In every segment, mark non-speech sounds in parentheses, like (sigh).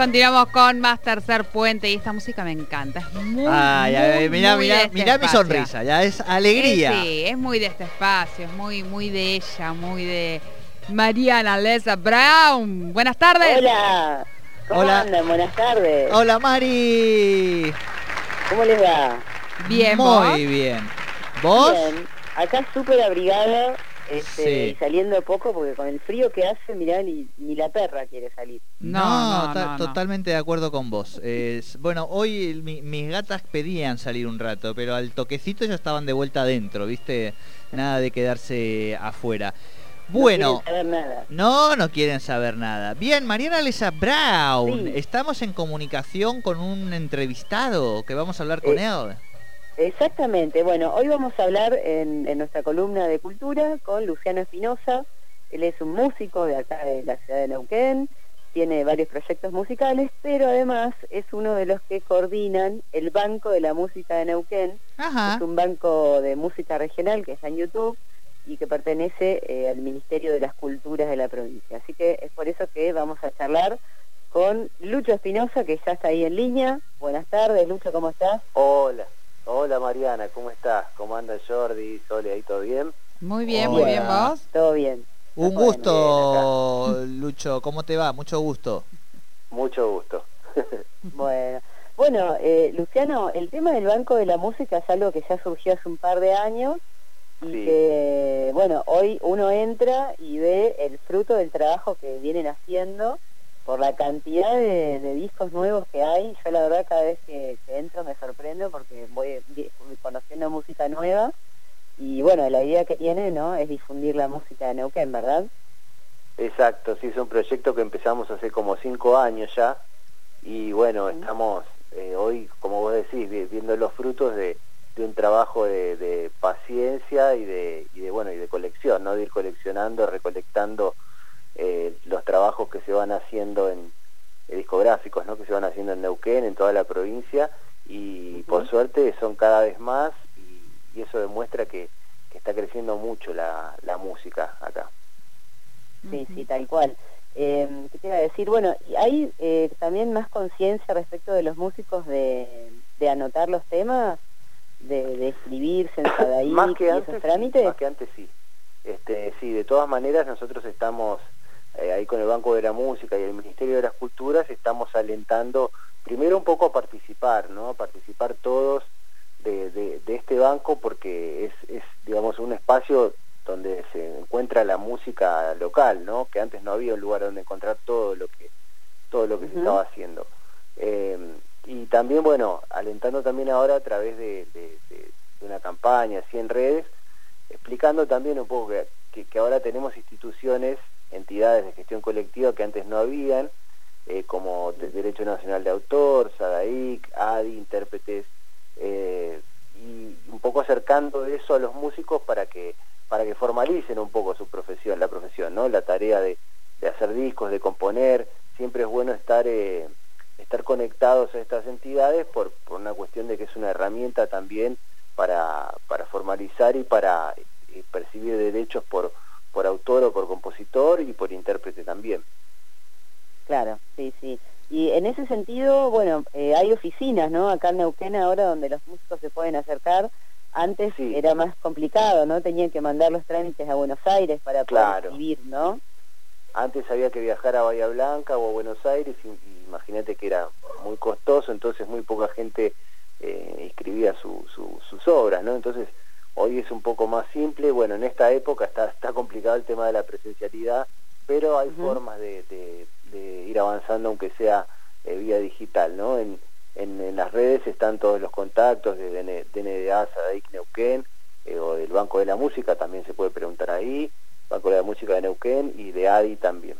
Continuamos con más Tercer Puente y esta música me encanta. Es muy, Ay, muy, ay, mirá, muy mirá, de este mirá mi sonrisa, ya es alegría. Eh, sí, es muy de este espacio, es muy, muy de ella, muy de Mariana Lesa Brown. Buenas tardes. Hola, ¿cómo Hola. andan? Buenas tardes. Hola Mari. ¿Cómo les va? Bien, Muy ¿vos? bien. ¿Vos? Bien, acá súper abrigada este, Sí. y saliendo poco porque con el frío que hace, mirá, ni, ni la perra quiere salir. No, no, ta- no, no. totalmente de acuerdo con vos. Es- bueno, hoy mi- mis gatas pedían salir un rato, pero al toquecito ya estaban de vuelta adentro, ¿viste? Nada de quedarse afuera. Bueno, No quieren saber nada. no, no quieren saber nada. Bien, Mariana Lesa Brown, Sí. estamos en comunicación con un entrevistado que vamos a hablar con Eh, él. Exactamente, bueno, hoy vamos a hablar en, en nuestra columna de cultura con Luciano Espinosa. Él es un músico de acá de la ciudad de Neuquén, tiene varios proyectos musicales, pero además es uno de los que coordinan el Banco de la Música de Neuquén, Ajá. Es un banco de música regional que está en YouTube y que pertenece eh, al Ministerio de las Culturas de la provincia. Así que es por eso que vamos a charlar con Lucho Espinosa, que ya está ahí en línea. Buenas tardes, Lucho, ¿cómo estás? Hola, hola Mariana, ¿cómo estás? ¿Cómo anda Jordi, Sole, ahí todo bien? Muy bien, muy bien, vos. Todo bien. Un gusto, Lucho. ¿Cómo te va? Mucho gusto. Mucho gusto. (laughs) Bueno, bueno eh, Luciano, el tema del Banco de la Música es algo que ya surgió hace un par de años y Sí. que, bueno, hoy uno entra y ve el fruto del trabajo que vienen haciendo por la cantidad de, de discos nuevos que hay. Yo la verdad cada vez que, que entro me sorprendo porque voy conociendo música nueva y bueno, la idea que tiene no es difundir la música de Neuquén, ¿verdad? Exacto, sí, es un proyecto que empezamos hace como cinco años ya y bueno, estamos eh, hoy, como vos decís, vi- viendo los frutos de, de un trabajo de, de paciencia y de, y de, bueno, y de colección, ¿no? De ir coleccionando, recolectando eh, los trabajos que se van haciendo en eh, discográficos, ¿no? Que se van haciendo en Neuquén, en toda la provincia y por suerte son cada vez más y, y eso demuestra que, que está creciendo mucho la, la música acá. Sí, sí, tal cual. Eh, ¿Qué te iba a decir? Bueno, y hay eh, también más conciencia respecto de los músicos de, de anotar los temas, de, de escribirse (coughs) en más que y antes, esos sí, trámites. más que antes sí. Este, sí, de todas maneras nosotros estamos eh, ahí con el Banco de la Música y el Ministerio de las Culturas estamos alentando primero un poco a participar, ¿no? A participar todos de, de- de este banco porque es, es, digamos, un espacio donde se encuentra la música local, ¿no? Que antes no había un lugar donde encontrar todo lo que todo lo que se estaba haciendo. Eh, y también, bueno, alentando también ahora a través de, de- de- de una campaña así en redes, explicando también un poco que, que- que ahora tenemos instituciones, entidades de gestión colectiva que antes no habían, eh, como de- Derecho Nacional de Autor, SADAIC, ADI, intérpretes, eh, y un poco acercando eso a los músicos para que para que formalicen un poco su profesión, la profesión, ¿no? La tarea de, de hacer discos, de componer, siempre es bueno estar eh, estar conectados a estas entidades por, por una cuestión de que es una herramienta también para, para formalizar y para eh, percibir derechos por, por autor o por compositor y por intérprete también. Claro, sí, sí. Y en ese sentido, bueno, eh, hay oficinas, ¿no? Acá en Neuquén ahora donde los músicos se pueden acercar. Antes Sí. era más complicado, ¿no? Tenían que mandar los trámites a Buenos Aires para poder Claro. escribir, ¿no? Antes había que viajar a Bahía Blanca o a Buenos Aires y, y imagínate que era muy costoso, entonces muy poca gente eh, escribía su- su- sus obras, ¿no? Entonces hoy es un poco más simple, bueno, en esta época está, está complicado el tema de la presencialidad, pero hay formas de, de- de ir avanzando aunque sea eh, vía digital, ¿no? En, en- en las redes están todos los contactos de DN DNDA, SADIC, Neuquén, eh, o del Banco de la Música, también se puede preguntar ahí, Banco de la Música de Neuquén y de ADI también.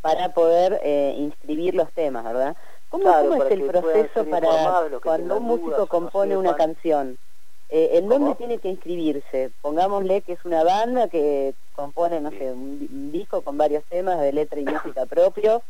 Para poder eh, inscribir los temas, ¿verdad? ¿Cómo, Claro, cómo es el proceso para cuando un músico no compone una canción? Eh, ¿En ¿Cómo? dónde tiene que inscribirse? Pongámosle que es una banda que compone, no Sí. sé, un disco con varios temas de letra y música propio.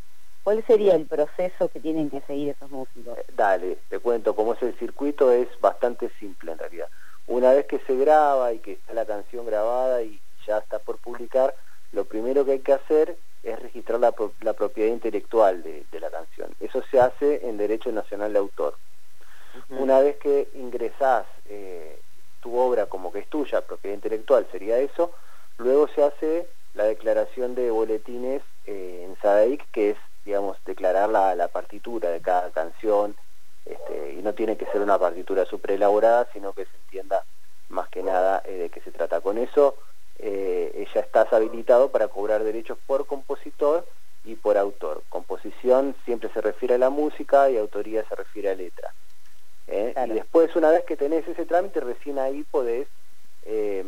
¿Cuál sería el proceso que tienen que seguir esos músicos? Eh, Dale, te cuento, cómo es el circuito es bastante simple en realidad. Una vez que se graba y que está la canción grabada y ya está por publicar, lo primero que hay que hacer es registrar la, propiedad intelectual de, la canción. Eso se hace en Derecho Nacional de Autor. Una vez que ingresás eh, tu obra como que es tuya, propiedad intelectual sería eso, luego se hace la declaración de boletines eh, en SADAIC, que es, digamos, declarar la, partitura de cada canción, este, y no tiene que ser una partitura super elaborada, sino que se entienda más que nada eh, de qué se trata. Con eso eh, ya estás habilitado para cobrar derechos por compositor y por autor. Composición siempre se refiere a la música y autoría se refiere a letra. ¿Eh? Y después, una vez que tenés ese trámite, recién ahí podés eh,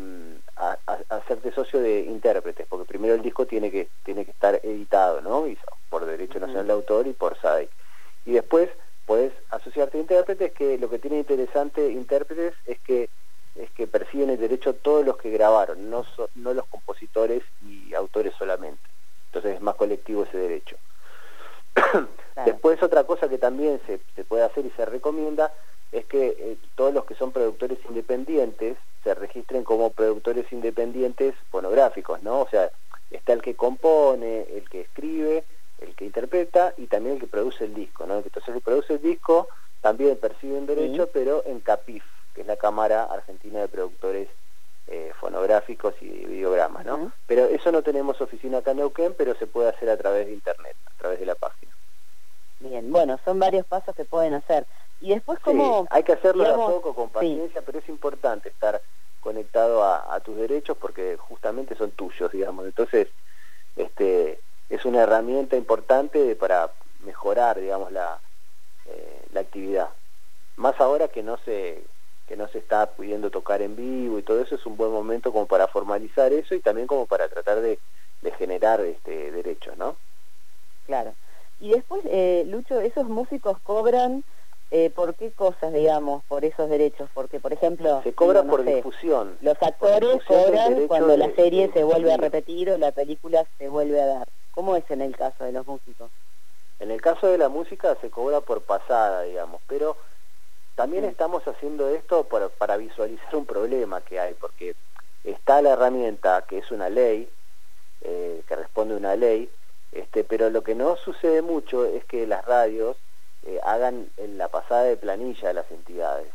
hacerte socio de intérpretes, porque primero el disco tiene que, tiene que estar editado, ¿no? por Derecho Nacional de Autor y por SADIC. Y después podés asociarte a intérpretes, que lo que tiene interesante intérpretes es que es que perciben el derecho todos los que grabaron, no, no los compositores y autores solamente. Entonces es más colectivo ese derecho. (clears throat) Después otra cosa que también se, se, puede hacer y se recomienda es que eh, todos los que son productores independientes se registren como productores independientes fonográficos, ¿no? O sea, está el que compone, el que escribe, el que interpreta y también el que produce el disco, ¿no? Entonces el que produce el disco también percibe un derecho, pero en CAPIF, que es la Cámara Argentina de Productores eh, Fonográficos y Videogramas, ¿no? Pero eso no tenemos oficina acá en Neuquén, pero se puede hacer a través de Internet, a través de la página. Bien, bueno, son varios pasos que pueden hacer. Y después como... hay que hacerlo a poco, con paciencia, pero es importante estar conectado a, tus derechos porque justamente son tuyos, digamos. Entonces, este, es una herramienta importante para mejorar, digamos, la, eh, la actividad. Más ahora que no se que no se está pudiendo tocar en vivo y todo eso es un buen momento como para formalizar eso y también como para tratar de, de generar este derechos, ¿no? Claro. Y después, eh, Lucho, esos músicos cobran eh, por qué cosas, digamos, por esos derechos, porque, por ejemplo... Se cobra por difusión. Los actores cobran cuando la serie se vuelve a repetir o la película se vuelve a dar. ¿Cómo es en el caso de los músicos? En el caso de la música se cobra por pasada, digamos, pero también estamos haciendo esto para, para visualizar un problema que hay, porque está la herramienta que es una ley, eh, que responde a una ley, este, pero lo que no sucede mucho es que las radios eh, hagan en la pasada de planilla de las entidades.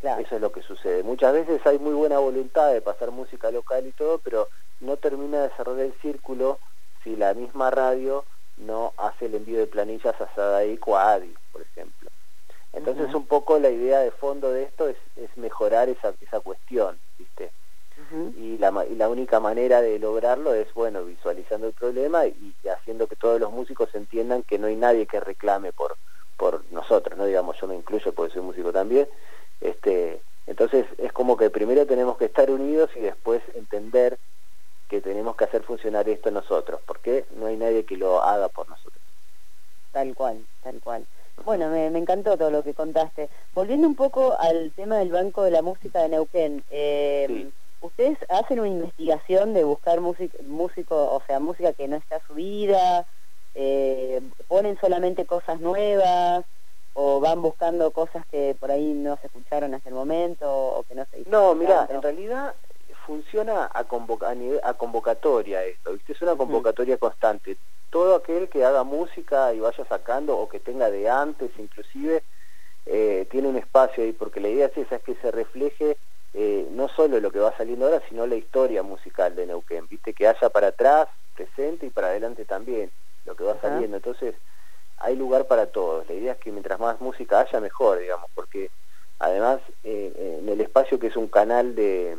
Eso es lo que sucede. Muchas veces hay muy buena voluntad de pasar música local y todo, pero no termina de cerrar el círculo si la misma radio no hace el envío de planillas a SADAIC o a ADI, por ejemplo. Entonces un poco la idea de fondo de esto es, es mejorar esa, esa cuestión, ¿viste? y, la, y la única manera de lograrlo es, bueno, visualizando el problema y, haciendo que todos los músicos entiendan que no hay nadie que reclame por, por nosotros, ¿no? Digamos, yo me incluyo porque soy músico también. Este, entonces es como que primero tenemos que estar unidos y después entender que tenemos que hacer funcionar esto nosotros, porque no hay nadie que lo haga por nosotros. Tal cual, tal cual. Bueno, me, encantó todo lo que contaste. Volviendo un poco al tema del Banco de la Música de Neuquén, eh, ¿Ustedes hacen una investigación de buscar músico, o sea, música que no está subida? Eh, ¿Ponen solamente cosas nuevas? ¿O van buscando cosas que por ahí no se escucharon hasta el momento o que no se No, mira, en realidad funciona a, a, convocatoria esto, ¿viste? Es una convocatoria constante. Todo aquel que haga música y vaya sacando, o que tenga de antes inclusive, eh, tiene un espacio ahí, porque la idea es esa, es que se refleje eh, no solo lo que va saliendo ahora, sino la historia musical de Neuquén, viste que haya para atrás, presente y para adelante también, lo que va saliendo. Entonces, hay lugar para todos. La idea es que mientras más música haya, mejor, digamos, porque además eh, en el espacio que es un canal de...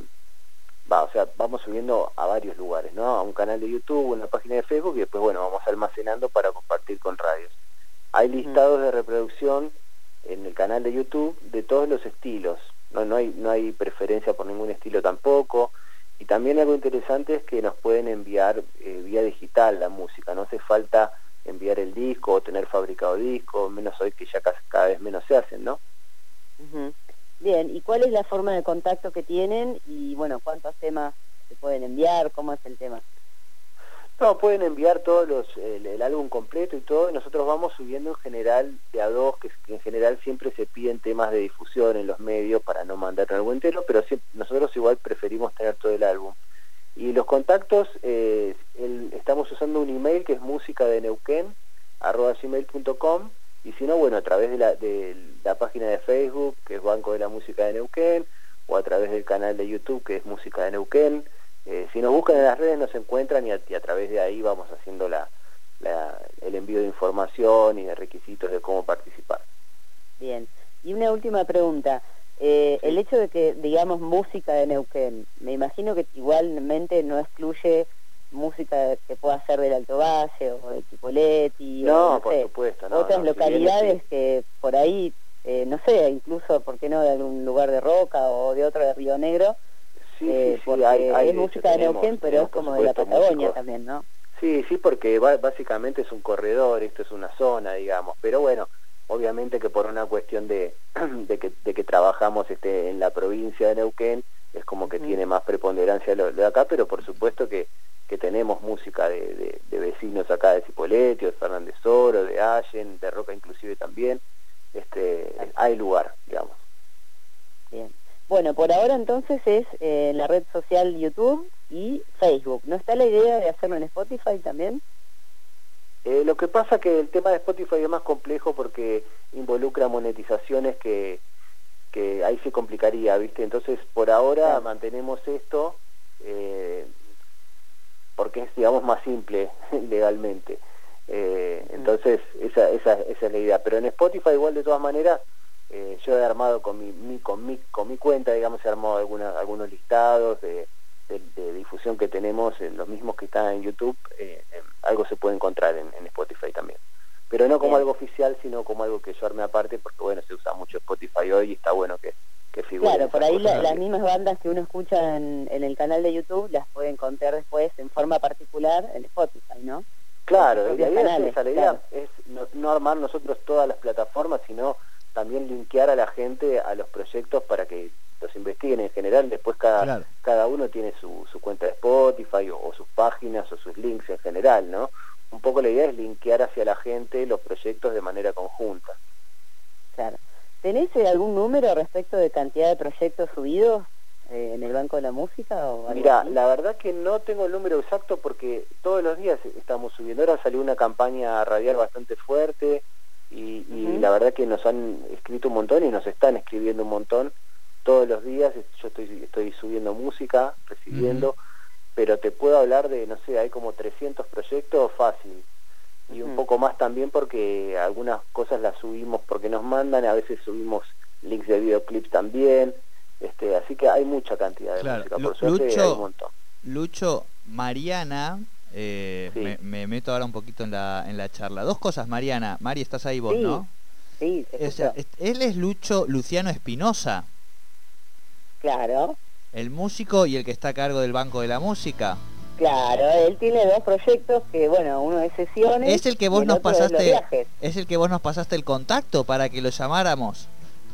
Va, o sea, vamos subiendo a varios lugares, ¿no? A un canal de YouTube, una página de Facebook y después, bueno, vamos almacenando para compartir con radios. Hay listados de reproducción en el canal de YouTube de todos los estilos, no, no, hay, no hay preferencia por ningún estilo tampoco. Y también algo interesante es que nos pueden enviar eh, vía digital la música, no hace falta enviar el disco o tener fabricado disco, menos hoy que ya cada vez menos se hacen, ¿no? Bien, ¿y cuál es la forma de contacto que tienen? Y bueno, ¿cuántos temas se pueden enviar? ¿Cómo es el tema? No, pueden enviar todos los, el, álbum completo y todo, nosotros vamos subiendo en general de a dos, que, en general siempre se piden temas de difusión en los medios para no mandar algo entero, pero nosotros igual preferimos tener todo el álbum. Y los contactos, eh, estamos usando un email que es música de Neuquén, arroba gmail.com, y si no, bueno, a través de la, de la página de Facebook, que es Banco de la Música de Neuquén, o a través del canal de YouTube, que es Música de Neuquén, eh, si nos buscan en las redes nos encuentran y a, través de ahí vamos haciendo la, el envío de información y de requisitos de cómo participar. Bien. Y una última pregunta. Eh, el hecho de que digamos música de Neuquén, me imagino que igualmente no excluye música que pueda ser del Alto Valle o de Chipoletti no, o, por supuesto, otras localidades que por ahí, eh, no sé, incluso, ¿por qué no?, de algún lugar de Roca o de otro de Río Negro, sí, eh, sí, hay, es música de Neuquén, pero es como de la Patagonia también, ¿no? Sí, sí, porque básicamente es un corredor, esto es una zona, digamos, pero bueno, obviamente que por una cuestión de, (clears throat) de, que, de que trabajamos este, en la provincia de Neuquén, es como que tiene más preponderancia lo, de acá, pero por supuesto que, que tenemos música de, de, vecinos acá de Cipolletti, de Fernández Oro, de Allen, de Roca inclusive también, este, hay lugar, digamos. Bien. Bueno, por ahora entonces es eh, la red social YouTube y Facebook. ¿No está la idea de hacerlo en Spotify también? Eh, lo que pasa que el tema de Spotify es más complejo porque involucra monetizaciones que, que ahí se complicaría, ¿viste? Entonces, por ahora mantenemos esto eh, porque es, digamos, más simple (laughs) legalmente. Eh, entonces, esa, esa, esa es la idea. Pero en Spotify, igual, de todas maneras, yo he armado con mi, mi, con mi, con mi cuenta, digamos, he armado alguna, algunos listados de de, difusión que tenemos, en los mismos que están en YouTube, eh, algo se puede encontrar en, Spotify también. Pero no como algo oficial, sino como algo que yo arme aparte, porque bueno, se usa mucho Spotify hoy y está bueno que, que figure. Claro, por ahí las mismas bandas que uno escucha en, el canal de YouTube las puede encontrar después en forma particular en Spotify, ¿no? Claro, la idea es la idea es no, armar nosotros todas las plataformas, sino también linkear a la gente a los proyectos para que los investiguen en general, después cada, cada uno tiene su, su cuenta de Spotify o, sus páginas o sus links en general, ¿no? Un poco la idea es linkear hacia la gente los proyectos de manera conjunta. Claro. ¿Tenés eh, algún número respecto de cantidad de proyectos subidos eh, en el Banco de la Música? O Mira, la verdad que no tengo el número exacto porque todos los días estamos subiendo. Ahora salió una campaña radial bastante fuerte y, y la verdad que nos han escrito un montón y nos están escribiendo un montón todos los días. Yo estoy, estoy subiendo música, recibiendo, pero te puedo hablar de, no sé, hay como 300 proyectos fácil. Y un poco más también porque algunas cosas las subimos porque nos mandan, a veces subimos links de videoclips también, este, así que hay mucha cantidad de música, por suerte Lucho, hay un montón. Lucho, Mariana, eh, me, meto ahora un poquito en la, en la charla. Dos cosas, Mariana. Mari, estás ahí vos, ¿no? Sí, él es Lucho Luciano Espinosa. Claro. El músico y el que está a cargo del Banco de la Música. Claro, él tiene dos proyectos que, bueno, uno es sesiones. Es el que vos nos pasaste. Es el que vos nos pasaste el contacto para que lo llamáramos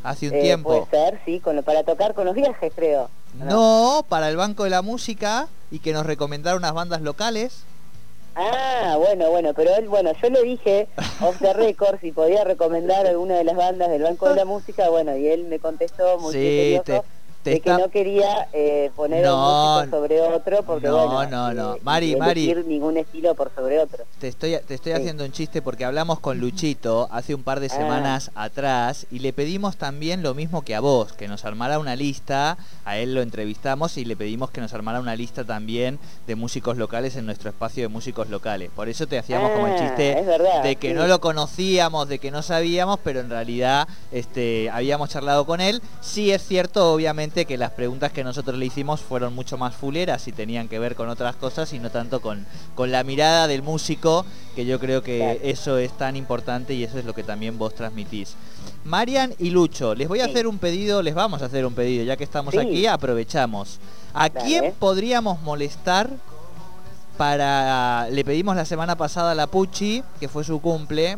hace un eh, tiempo. Puede ser, sí, con para tocar con los viajes, creo. ¿no? para el Banco de la Música y que nos recomendara unas bandas locales. Ah, bueno, bueno, pero él, bueno, yo le dije off the record si podía recomendar alguna de las bandas del Banco de la Música, bueno, y él me contestó muy sí, de que no quería eh, poner un músico sobre otro porque no, bueno, no, no, Mari, Mari, ningún estilo por sobre otro. Te estoy te estoy haciendo un chiste porque hablamos con Luchito hace un par de ah. semanas atrás y le pedimos también lo mismo que a vos, que nos armara una lista, a él lo entrevistamos y le pedimos que nos armara una lista también de músicos locales en nuestro espacio de músicos locales. Por eso te hacíamos como el ah, chiste de que no lo conocíamos, de que no sabíamos, pero en realidad este habíamos charlado con él. Sí es cierto, obviamente que las preguntas que nosotros le hicimos fueron mucho más fuleras y tenían que ver con otras cosas y no tanto con, con la mirada del músico, que yo creo que eso es tan importante y eso es lo que también vos transmitís. Marian y Lucho, les voy a hacer un pedido, les vamos a hacer un pedido, ya que estamos aquí, aprovechamos. ¿A quién podríamos molestar para... Le pedimos la semana pasada a la Pucci, que fue su cumple.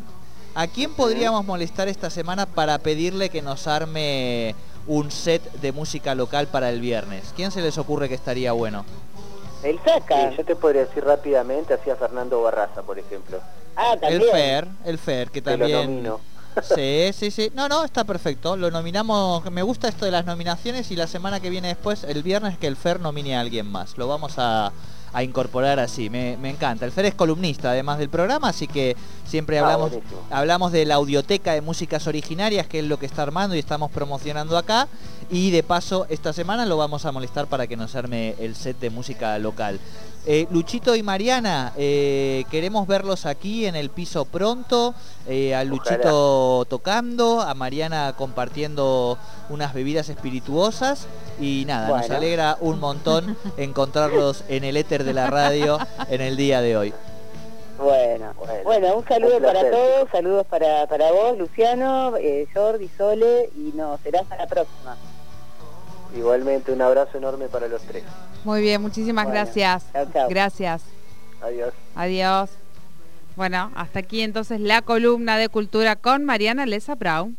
¿A quién podríamos molestar esta semana para pedirle que nos arme un set de música local para el viernes. ¿Quién se les ocurre que estaría bueno? El Saca. yo te podría decir rápidamente, hacía Fernando Barraza, por ejemplo. Ah, también. El Fer, el Fer, que también... Lo (laughs) Sí, sí, sí. No, no, está perfecto. Lo nominamos. Me gusta esto de las nominaciones y la semana que viene después, el viernes, que el Fer nomine a alguien más. Lo vamos a, a incorporar así. Me, me encanta. El Fer es columnista además del programa, así que siempre Ah, hablamos, hablamos de la audioteca de músicas originarias, que es lo que está armando y estamos promocionando acá. Y de paso, esta semana lo vamos a molestar para que nos arme el set de música local. Eh, Luchito y Mariana, eh, queremos verlos aquí en el piso pronto, eh, a Luchito tocando, a Mariana compartiendo unas bebidas espirituosas y nada, nos alegra un montón (laughs) encontrarlos en el éter de la radio en el día de hoy. Bueno, Bueno, bueno, un saludo un para todos, saludos para, para vos, Luciano, eh, Jordi, Sole, y nos será hasta la próxima. Igualmente un abrazo enorme para los tres. Muy bien, muchísimas Bueno, gracias. Gracias. Adiós. Adiós. Bueno, hasta aquí entonces la columna de cultura con Mariana Lesa Brown.